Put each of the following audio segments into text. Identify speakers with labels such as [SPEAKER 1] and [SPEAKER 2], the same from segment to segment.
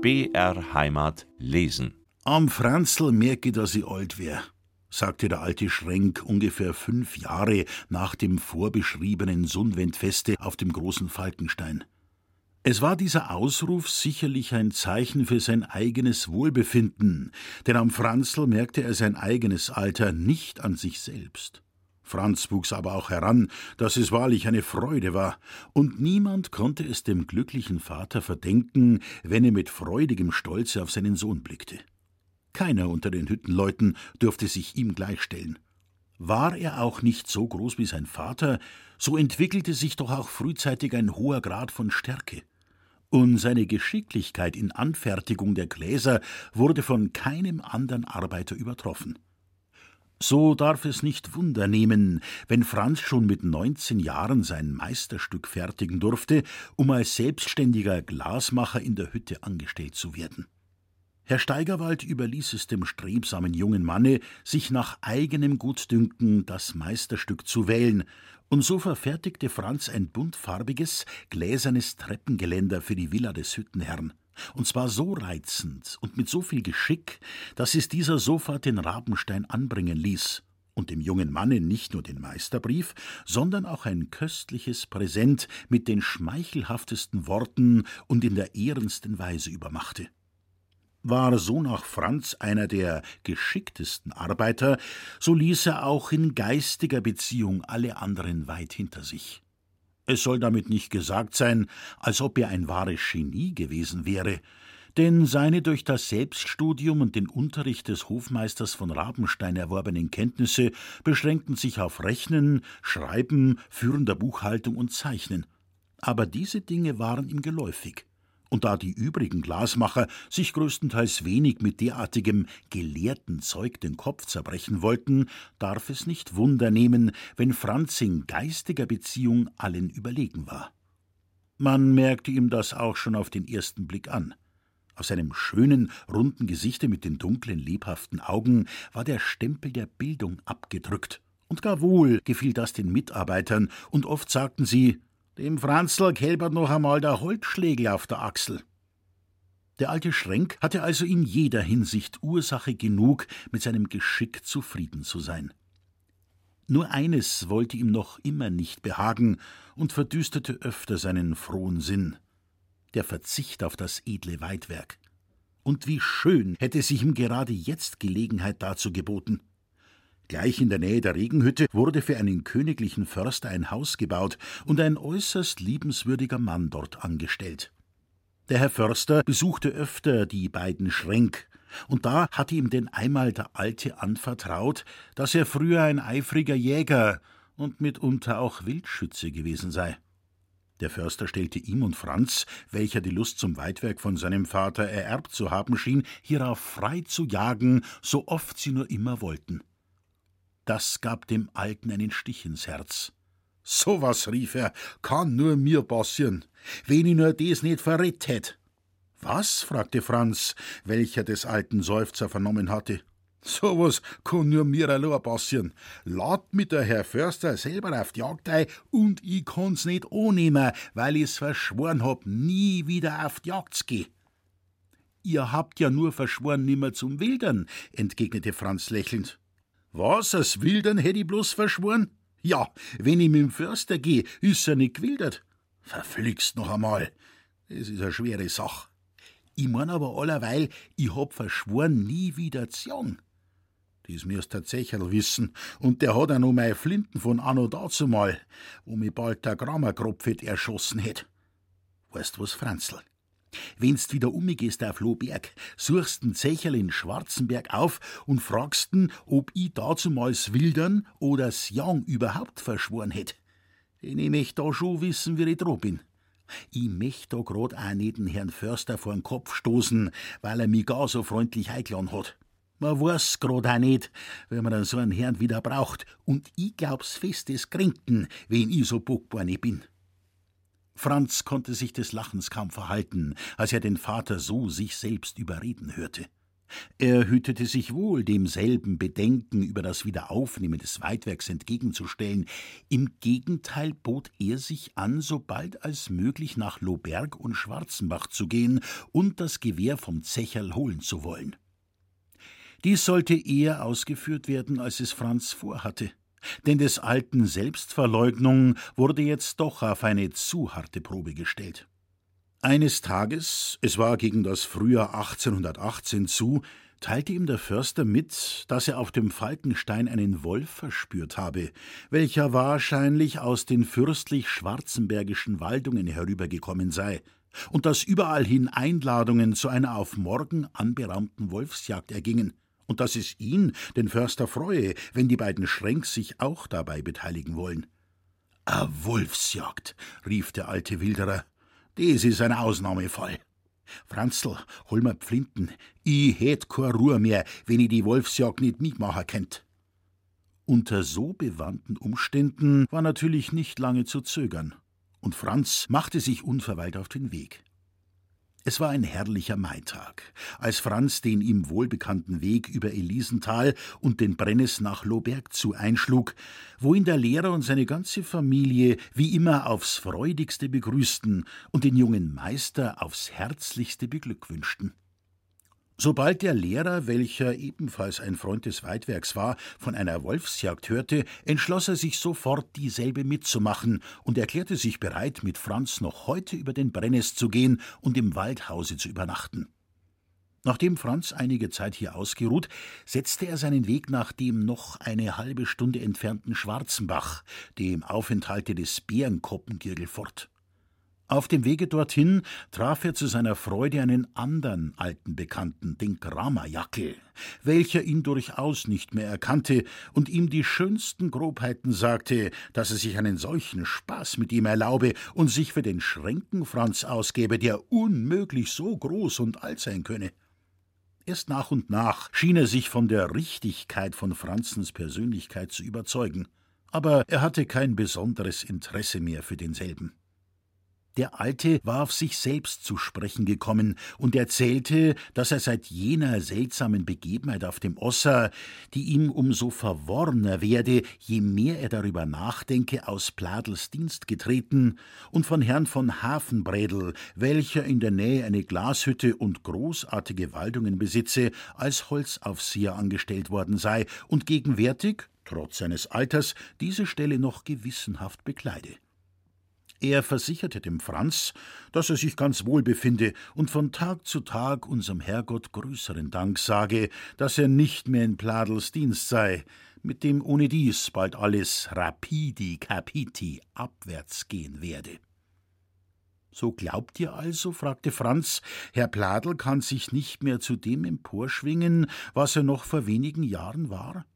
[SPEAKER 1] BR Heimat lesen.
[SPEAKER 2] Am Franzl merke, dass ich alt wär, sagte der alte Schrenk ungefähr fünf Jahre nach dem vorbeschriebenen Sundwendfeste auf dem großen Falkenstein. Es war dieser Ausruf sicherlich ein Zeichen für sein eigenes Wohlbefinden, denn am Franzl merkte er sein eigenes Alter nicht an sich selbst. Franz wuchs aber auch heran, dass es wahrlich eine Freude war, und niemand konnte es dem glücklichen Vater verdenken, wenn er mit freudigem Stolze auf seinen Sohn blickte. Keiner unter den Hüttenleuten durfte sich ihm gleichstellen. War er auch nicht so groß wie sein Vater, so entwickelte sich doch auch frühzeitig ein hoher Grad von Stärke. Und seine Geschicklichkeit in Anfertigung der Gläser wurde von keinem anderen Arbeiter übertroffen. So darf es nicht Wunder nehmen, wenn Franz schon mit neunzehn Jahren sein Meisterstück fertigen durfte, um als selbstständiger Glasmacher in der Hütte angestellt zu werden. Herr Steigerwald überließ es dem strebsamen jungen Manne, sich nach eigenem Gutdünken das Meisterstück zu wählen, und so verfertigte Franz ein buntfarbiges, gläsernes Treppengeländer für die Villa des Hüttenherrn, und zwar so reizend und mit so viel Geschick, dass es dieser sofort den Rabenstein anbringen ließ und dem jungen Manne nicht nur den Meisterbrief, sondern auch ein köstliches Präsent mit den schmeichelhaftesten Worten und in der ehrensten Weise übermachte. War so nach Franz einer der geschicktesten Arbeiter, so ließ er auch in geistiger Beziehung alle anderen weit hinter sich. Es soll damit nicht gesagt sein, als ob er ein wahres Genie gewesen wäre, denn seine durch das Selbststudium und den Unterricht des Hofmeisters von Rabenstein erworbenen Kenntnisse beschränkten sich auf Rechnen, Schreiben, führender Buchhaltung und Zeichnen. Aber diese Dinge waren ihm geläufig. Und da die übrigen Glasmacher sich größtenteils wenig mit derartigem gelehrten Zeug den Kopf zerbrechen wollten, darf es nicht Wunder nehmen, wenn Franz in geistiger Beziehung allen überlegen war. Man merkte ihm das auch schon auf den ersten Blick an. Auf seinem schönen, runden Gesichte mit den dunklen, lebhaften Augen war der Stempel der Bildung abgedrückt. Und gar wohl gefiel das den Mitarbeitern, und oft sagten sie, dem Franzl kälbert noch einmal der Holzschlägel auf der Achsel. Der alte Schrenk hatte also in jeder Hinsicht Ursache genug, mit seinem Geschick zufrieden zu sein. Nur eines wollte ihm noch immer nicht behagen und verdüsterte öfter seinen frohen Sinn der Verzicht auf das edle Weidwerk. Und wie schön hätte sich ihm gerade jetzt Gelegenheit dazu geboten. Gleich in der Nähe der Regenhütte wurde für einen königlichen Förster ein Haus gebaut und ein äußerst liebenswürdiger Mann dort angestellt. Der Herr Förster besuchte öfter die beiden Schränk, und da hatte ihm denn einmal der Alte anvertraut, dass er früher ein eifriger Jäger und mitunter auch Wildschütze gewesen sei. Der Förster stellte ihm und Franz, welcher die Lust zum Weidwerk von seinem Vater ererbt zu haben schien, hierauf frei zu jagen, so oft sie nur immer wollten. Das gab dem Alten einen Stich ins Herz. So was, rief er, kann nur mir passieren, wenn ich nur des nicht verrät hätt. Was? fragte Franz, welcher des alten Seufzer vernommen hatte. So was kann nur mir allein passieren. Lad mit der Herr Förster selber auf die Jagd ein und ich kann's nicht annehmen, weil ich's verschworen hab, nie wieder auf die Jagd zu gehen. Ihr habt ja nur verschworen, nimmer zum Wildern, entgegnete Franz lächelnd. Was, das Wildern hätt ich bloß verschworen? Ja, wenn ich mit dem Förster geh, ist er nicht gewildert. Verflixt noch einmal. Das ist eine schwere Sach. Ich mein aber allerweil, ich hab verschworen, nie wieder jagen. Das mir's tatsächlich wissen, und der hat auch noch meine Flinten von anno dazumal, wo mi bald der Grammerkropfet erschossen hätt. Weißt was, Franzl? Wennst wieder umgehst auf Lohberg, suchst den Zecherl in Schwarzenberg auf und fragsten, ob ich dazumals Wildern oder Sjang überhaupt verschworen hätt. Denn ich möcht da schon wissen, wie ich droh bin. Ich möcht da grad auch nicht den Herrn Förster vor den Kopf stoßen, weil er mich gar so freundlich eingeladen hat. Man weiß grad auch nicht, wenn man dann so einen Herrn wieder braucht. Und ich glaub's fest, es kränken, wenn ich so bockbar nicht bin. Franz konnte sich des Lachens kaum verhalten, als er den Vater so sich selbst überreden hörte. Er hütete sich wohl, demselben Bedenken über das Wiederaufnehmen des Weidwerks entgegenzustellen. Im Gegenteil bot er sich an, sobald als möglich nach Lohberg und Schwarzenbach zu gehen und das Gewehr vom Zecherl holen zu wollen. Dies sollte eher ausgeführt werden, als es Franz vorhatte. Denn des alten Selbstverleugnung wurde jetzt doch auf eine zu harte Probe gestellt. Eines Tages, es war gegen das Frühjahr 1818 zu, teilte ihm der Förster mit, dass er auf dem Falkenstein einen Wolf verspürt habe, welcher wahrscheinlich aus den fürstlich schwarzenbergischen Waldungen herübergekommen sei, und dass überall hin Einladungen zu einer auf morgen anberaumten Wolfsjagd ergingen, und dass es ihn, den Förster, freue, wenn die beiden Schränks sich auch dabei beteiligen wollen. A Wolfsjagd, rief der alte Wilderer, das ist ein Ausnahmefall. Franzl, hol mir Pflinten. Ich hätt keine Ruhe mehr, wenn ich die Wolfsjagd nicht mitmachen könnt. Unter so bewandten Umständen war natürlich nicht lange zu zögern, und Franz machte sich unverweilt auf den Weg. Es war ein herrlicher Maitag, als Franz den ihm wohlbekannten Weg über Elisenthal und den Brennes nach Lohberg zu einschlug, wo ihn der Lehrer und seine ganze Familie wie immer aufs freudigste begrüßten und den jungen Meister aufs herzlichste beglückwünschten. Sobald der Lehrer, welcher ebenfalls ein Freund des Weidwerks war, von einer Wolfsjagd hörte, entschloss er sich sofort, dieselbe mitzumachen und erklärte sich bereit, mit Franz noch heute über den Brennes zu gehen und im Waldhause zu übernachten. Nachdem Franz einige Zeit hier ausgeruht, setzte er seinen Weg nach dem noch eine halbe Stunde entfernten Schwarzenbach, dem Aufenthalte des Bärenkoppengirgel, fort. Auf dem Wege dorthin traf er zu seiner Freude einen anderen alten Bekannten, den Kramerjackel, welcher ihn durchaus nicht mehr erkannte und ihm die schönsten Grobheiten sagte, dass er sich einen solchen Spaß mit ihm erlaube und sich für den Schränkenfranz ausgebe, der unmöglich so groß und alt sein könne. Erst nach und nach schien er sich von der Richtigkeit von Franzens Persönlichkeit zu überzeugen, aber er hatte kein besonderes Interesse mehr für denselben. Der Alte war auf sich selbst zu sprechen gekommen und erzählte, dass er seit jener seltsamen Begebenheit auf dem Osser, die ihm umso verworrener werde, je mehr er darüber nachdenke, aus Pladels Dienst getreten und von Herrn von Hafenbrädel, welcher in der Nähe eine Glashütte und großartige Waldungen besitze, als Holzaufseher angestellt worden sei und gegenwärtig, trotz seines Alters, diese Stelle noch gewissenhaft bekleide. Er versicherte dem Franz, dass er sich ganz wohl befinde und von Tag zu Tag unserem Herrgott größeren Dank sage, dass er nicht mehr in Pladels Dienst sei, mit dem ohne dies bald alles rapidi capiti abwärts gehen werde. So glaubt ihr also, fragte Franz, Herr Pladel kann sich nicht mehr zu dem emporschwingen, was er noch vor wenigen Jahren war?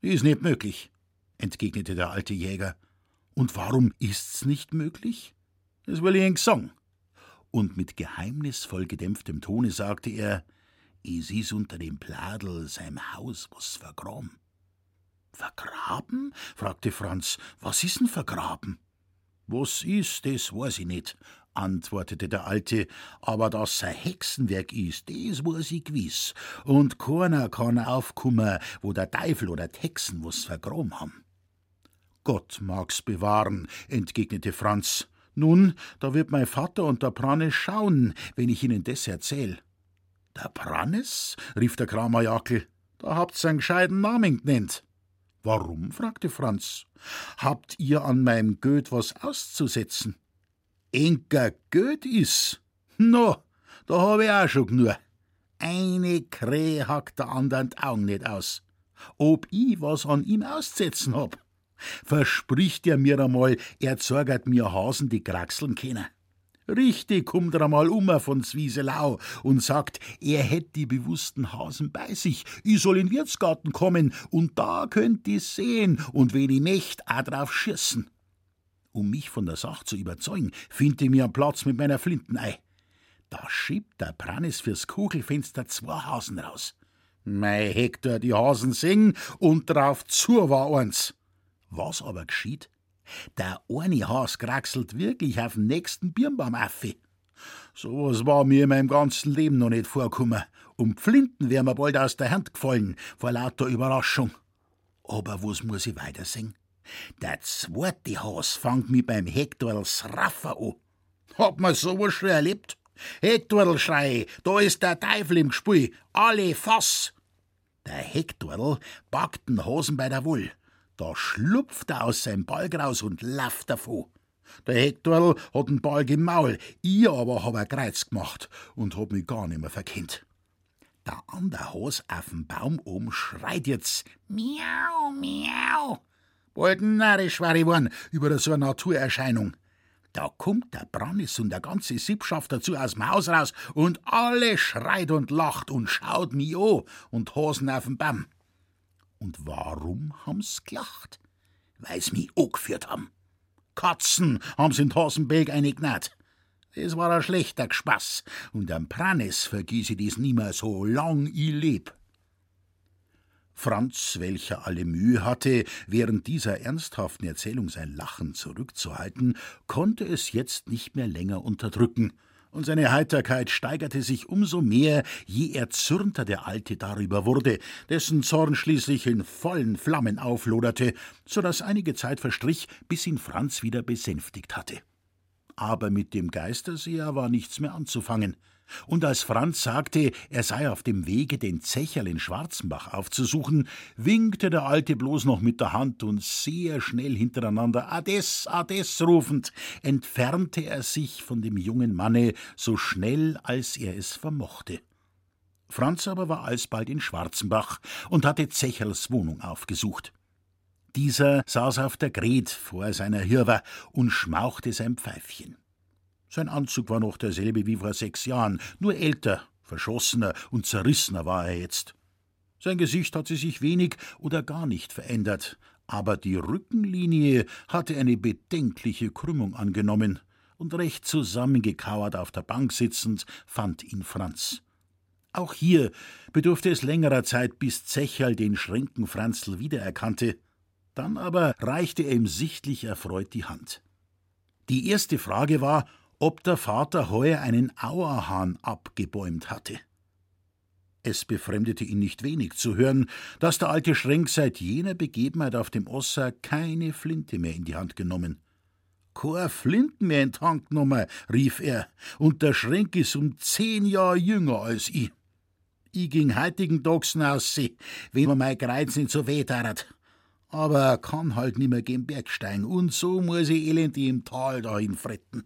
[SPEAKER 2] Ist nicht möglich, entgegnete der alte Jäger. Und warum ist's nicht möglich? Das will ich Ihnen sagen. Und mit geheimnisvoll gedämpftem Tone sagte er, es ist unter dem Pladel seinem Haus was vergraben. Vergraben? fragte Franz. Was ist denn vergraben? Was ist, das weiß ich nicht, antwortete der Alte, aber dass ein Hexenwerk ist, das weiß ich gewiss, und keiner kann aufkummer, wo der Teufel oder Hexen was vergraben haben. Gott mag's bewahren, entgegnete Franz. Nun, da wird mein Vater und der Prannes schauen, wenn ich ihnen das erzähl. Der Prannes? rief der Kramerjackel. Da habt's einen gescheiten Namen genannt. Warum? fragte Franz. Habt ihr an meinem Göt was auszusetzen? Enker Göt is? No, da hab ich auch schon genug. Eine Krähe hackt der andern Augen nicht aus. Ob ich was an ihm auszusetzen hab? Verspricht er mir einmal, er zorgert mir Hasen, die kraxeln können. Richtig kommt er einmal um von Zwieselau und sagt, er hätt die bewussten Hasen bei sich, ich soll in den Wirtsgarten kommen und da könnt ihr sehen und wenn ich möcht, auch drauf schießen. Um mich von der Sache zu überzeugen, find ich mir einen Platz mit meiner Flintenei. Da schiebt der Prannes fürs Kugelfenster zwei Hasen raus. Mei Hektor, die Hasen singen und drauf zu war eins. Was aber geschieht? Der eine Has kraxelt wirklich auf den nächsten Birnbaum auf. Sowas war mir in meinem ganzen Leben noch nicht vorgekommen. Um Flinten wär mir bald aus der Hand gefallen, vor lauter Überraschung. Aber was muss ich weiter singen? Der zweite Haus fangt mich beim Hektorl Raffer an. Hat man sowas schon erlebt? Hektorl schrei, da ist der Teufel im Spiel, alle Fass! Der Hektorl packt den Hasen bei der Woll. Da schlupft er aus seinem Balg raus und lauft davon. Der Hektorl hat den Balg im Maul, ich aber hab ein Kreuz gemacht und hab mich gar nicht mehr verkennt. Der andere Has auf dem Baum oben schreit jetzt Miau, miau. Bald narrisch war ich worden über so eine Naturerscheinung. Da kommt der Brannis und der ganze Sippschaft dazu aus dem Haus raus und alle schreit und lacht und schaut mich an und Hasen auf dem Baum. Und warum haben's gelacht? Weil's mich angeführt haben. Katzen haben's in Hasenberg eingegnat. Es war ein schlechter Spaß, und am Pranes vergieße ich das nimmer so lang ich leb. Franz, welcher alle Mühe hatte, während dieser ernsthaften Erzählung sein Lachen zurückzuhalten, konnte es jetzt nicht mehr länger unterdrücken, und seine Heiterkeit steigerte sich umso mehr, je erzürnter der Alte darüber wurde, dessen Zorn schließlich in vollen Flammen aufloderte, so dass einige Zeit verstrich, bis ihn Franz wieder besänftigt hatte aber mit dem Geisterseher war nichts mehr anzufangen. Und als Franz sagte, er sei auf dem Wege, den Zecherl in Schwarzenbach aufzusuchen, winkte der Alte bloß noch mit der Hand und sehr schnell hintereinander Ades, Ades rufend, entfernte er sich von dem jungen Manne so schnell, als er es vermochte. Franz aber war alsbald in Schwarzenbach und hatte Zecherls Wohnung aufgesucht. Dieser saß auf der Gret vor seiner Hirwa und schmauchte sein Pfeifchen. Sein Anzug war noch derselbe wie vor sechs Jahren, nur älter, verschossener und zerrissener war er jetzt. Sein Gesicht hatte sich wenig oder gar nicht verändert, aber die Rückenlinie hatte eine bedenkliche Krümmung angenommen, und recht zusammengekauert auf der Bank sitzend fand ihn Franz. Auch hier bedurfte es längerer Zeit, bis Zecherl den Schränken Franzl wiedererkannte. Dann aber reichte er ihm sichtlich erfreut die Hand. Die erste Frage war, ob der Vater heuer einen Auerhahn abgebäumt hatte. Es befremdete ihn nicht wenig zu hören, dass der alte Schrenk seit jener Begebenheit auf dem Osser keine Flinte mehr in die Hand genommen. Kein Flinten mehr in die Hand genommen, rief er, und der Schrenk ist um zehn Jahre jünger als ich. Ich ging heutigen Tags aus, wenn mir mein Kreuz nicht so weh tat aber er kann halt nimmer gen Bergsteigen, und so muss ich elendig im Tal dahin fretten.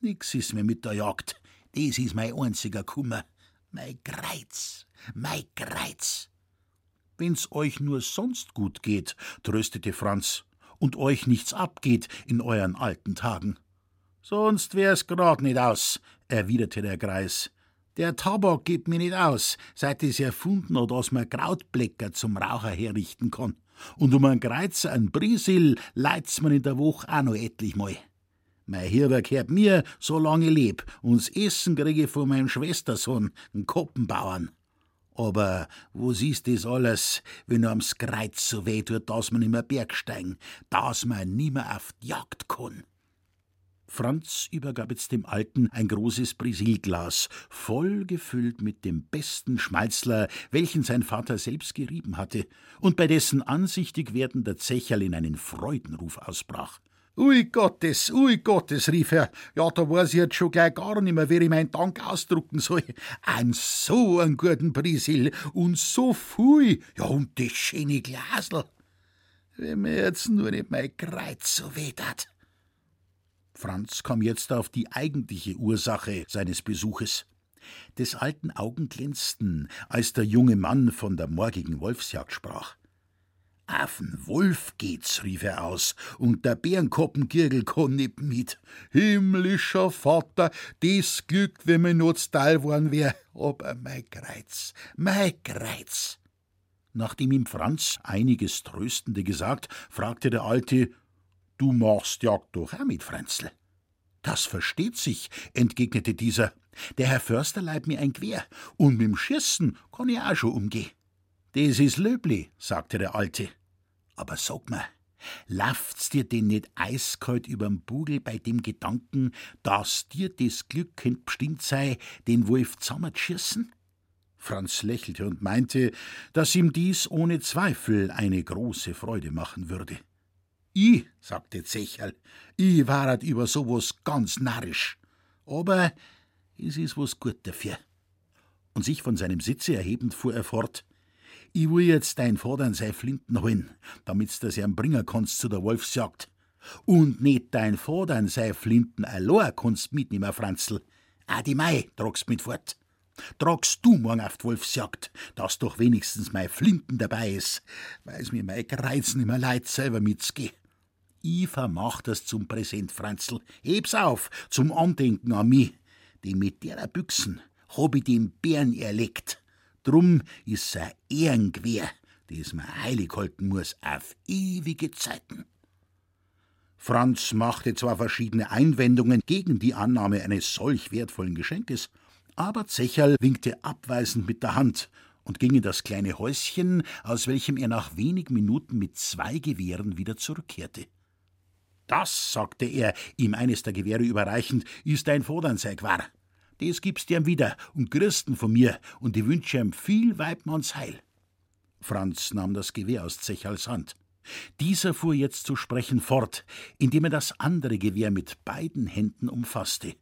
[SPEAKER 2] Nix is mir mit der Jagd, das is mein einziger Kummer. Mein Kreiz, mein Kreiz. Wenn's euch nur sonst gut geht, tröstete Franz, und euch nichts abgeht in euren alten Tagen. Sonst wär's grad nicht aus, erwiderte der Greis. Der Tabak geht mir nicht aus, seit es erfunden hat, dass man Krautblecker zum Raucher herrichten kann. Und um ein Kreuzer, ein Brisil, leidt's man in der Woche auch noch etlich mal. Mein Hirwer gehört mir, solange ich leb, und's Essen kriege ich von meinem Schwestersohn, einen Koppenbauern. Aber wo siehst das alles, wenn am's Kreuz so weh tut, dass man nimmer Bergsteigen, dass man nimmer auf die Jagd kann? Franz übergab jetzt dem Alten ein großes Brisilglas, voll gefüllt mit dem besten Schmalzler, welchen sein Vater selbst gerieben hatte, und bei dessen ansichtig werden der Zecherl in einen Freudenruf ausbrach. Ui Gottes, ui Gottes, rief er. Ja, da weiß ich jetzt schon gleich gar nicht mehr, wie ich meinen Dank ausdrucken soll. Ein so einen guten Brisil und so viel, ja, und das schöne Glasl. Wenn mir jetzt nur nicht mein Kreuz so weh tat. Franz kam jetzt auf die eigentliche Ursache seines Besuches. Des alten Augen glänzten, als der junge Mann von der morgigen Wolfsjagd sprach. Affen Wolf geht's, rief er aus, und der Bärenkoppenkirgel kann nicht mit. Himmlischer Vater, des Glück, wenn mir nur Teil worden wär, aber mein Kreuz, mein Kreuz. Nachdem ihm Franz einiges Tröstende gesagt, fragte der Alte, Du machst Jagd doch auch mit, Fränzl. Das versteht sich, entgegnete dieser. Der Herr Förster leiht mir ein Gewehr, und mit'm Schießen kann ich auch schon umgehen. Das is löbli, sagte der Alte. Aber sag mir, Lauft's dir denn nicht eiskalt überm Bugel bei dem Gedanken, dass dir das Glück könnt bestimmt sei, den Wolf zusammenzuschießen? Franz lächelte und meinte, dass ihm dies ohne Zweifel eine große Freude machen würde. I, sagte Zecherl, i waret über sowas ganz narrisch. Aber es is was gut dafür. Und sich von seinem Sitze erhebend fuhr er fort. Ich will jetzt dein Vater an sei Flinten holen, damit's das ihm bringen kannst zu der Wolfsjagd. Und nicht dein Vater an sei Flinten allein kannst mitnehmen, Franzl. Auch die Mai tragst mit fort. Tragst du morgen auf die Wolfsjagd, dass doch wenigstens mein Flinten dabei ist, weil's mir mein Kreizen immer leid selber mitzgeh. Ich vermach das zum Präsent, Franzl. Heb's auf, zum Andenken an mich. Denn mit derer Büchsen hab ich den Bären erlegt. Drum ist ein Ehrengewehr, das man heilig halten muss auf ewige Zeiten. Franz machte zwar verschiedene Einwendungen gegen die Annahme eines solch wertvollen Geschenkes, aber Zecherl winkte abweisend mit der Hand und ging in das kleine Häuschen, aus welchem er nach wenigen Minuten mit zwei Gewehren wieder zurückkehrte. Das, sagte er, ihm eines der Gewehre überreichend, ist dein Fodernseig Das gibst ihm wieder und Christen von mir und ich wünsche ihm viel Weibmanns Heil. Franz nahm das Gewehr aus Zechals Hand. Dieser fuhr jetzt zu sprechen fort, indem er das andere Gewehr mit beiden Händen umfasste.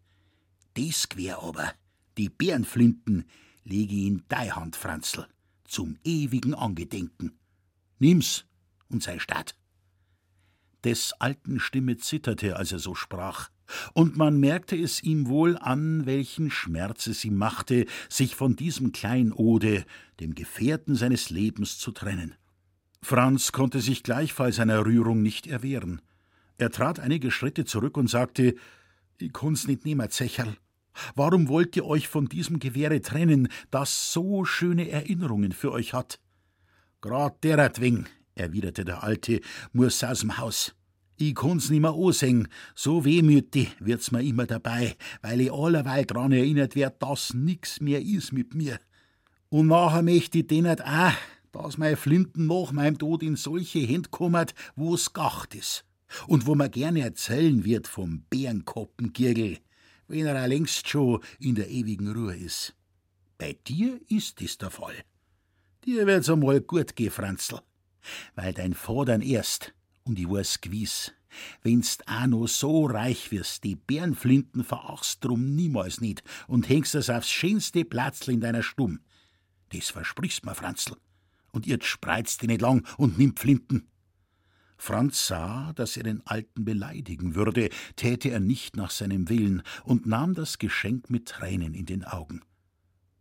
[SPEAKER 2] Das Gewehr aber, die Bärenflinten, lege in dei Hand, Franzl, zum ewigen Angedenken. Nimm's und sei statt. Des alten Stimme zitterte, als er so sprach und man merkte es ihm wohl an, welchen Schmerz es ihm machte, sich von diesem Kleinode, dem Gefährten seines Lebens, zu trennen. Franz konnte sich gleichfalls einer Rührung nicht erwehren. Er trat einige Schritte zurück und sagte: Ich kann's nicht nehmen, Zecherl. Warum wollt ihr euch von diesem Gewehre trennen, das so schöne Erinnerungen für euch hat? Grad deretwegen, erwiderte der Alte, muss aus'm Haus. Ich kann's nimmer ansehen, so wehmütig wird's mir immer dabei, weil ich allerweil dran erinnert werd, dass nix mehr is mit mir. Und nachher möchte ich denen auch, dass mein Flinten nach meinem Tod in solche Hände kommt, wo's gacht is. Und wo man gerne erzählen wird vom Bärenkoppengirgel, wenn er längst schon in der ewigen Ruhe is. Bei dir ist dies der Fall. Dir wird's einmal gut gehen, Franzl, weil dein Vatern erst und ich weiß gewiss, wennst auch noch so reich wirst, die Bärenflinten verachst drum niemals nicht und hängst es aufs schönste Platzl in deiner Stumm. Das versprichst mir, Franzl. Und ihr spreizt dich nicht lang und nimmt Flinten. Franz sah, dass er den Alten beleidigen würde, täte er nicht nach seinem Willen und nahm das Geschenk mit Tränen in den Augen.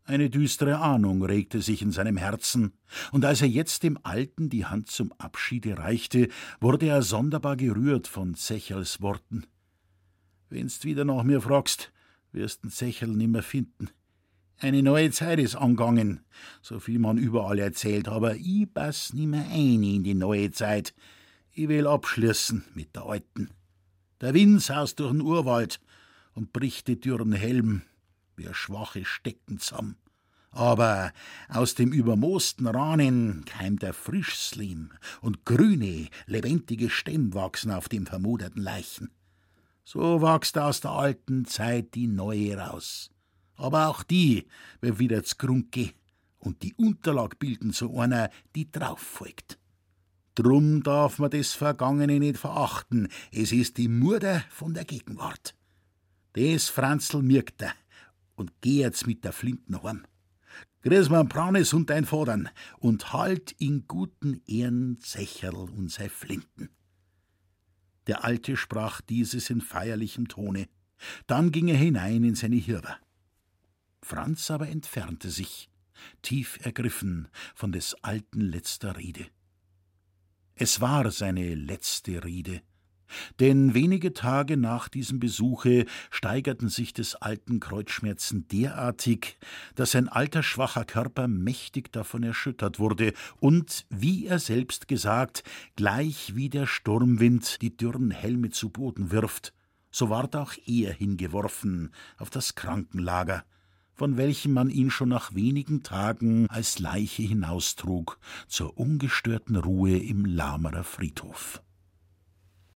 [SPEAKER 2] Eine düstere Ahnung regte sich in seinem Herzen, und als er jetzt dem Alten die Hand zum Abschiede reichte, wurde er sonderbar gerührt von Zecherls Worten. Wennst wieder nach mir fragst, wirst den Zecherl nimmer finden. Eine neue Zeit ist angangen, so viel man überall erzählt, aber ich pass nimmer ein in die neue Zeit. Ich will abschließen mit der alten. Der Wind saust durch den Urwald und bricht die dürren Helm wir schwache stecken zusammen. Aber aus dem übermoosten Rahnen keimt der Frischslim und grüne, lebendige Stämm wachsen auf dem vermoderten Leichen. So wächst aus der alten Zeit die neue raus. Aber auch die wird wieder z'Grunke und die Unterlag bilden zu einer, die drauf folgt. Drum darf man das Vergangene nicht verachten, es ist die Mutter von der Gegenwart. Des Franzl mirkt er, und geh jetzt mit der Flinten heim. Grüß man Braunes und dein Vodern und halt in guten Ehren Zecherl und sei Flinten. Der Alte sprach dieses in feierlichem Tone. Dann ging er hinein in seine Hirwe. Franz aber entfernte sich, tief ergriffen von des Alten letzter Rede. Es war seine letzte Rede, denn wenige Tage nach diesem Besuche steigerten sich des alten Kreuzschmerzen derartig, dass sein alter schwacher Körper mächtig davon erschüttert wurde und, wie er selbst gesagt, gleich wie der Sturmwind die dürren Helme zu Boden wirft, so ward auch er hingeworfen auf das Krankenlager, von welchem man ihn schon nach wenigen Tagen als Leiche hinaustrug zur ungestörten Ruhe im Lamerer Friedhof.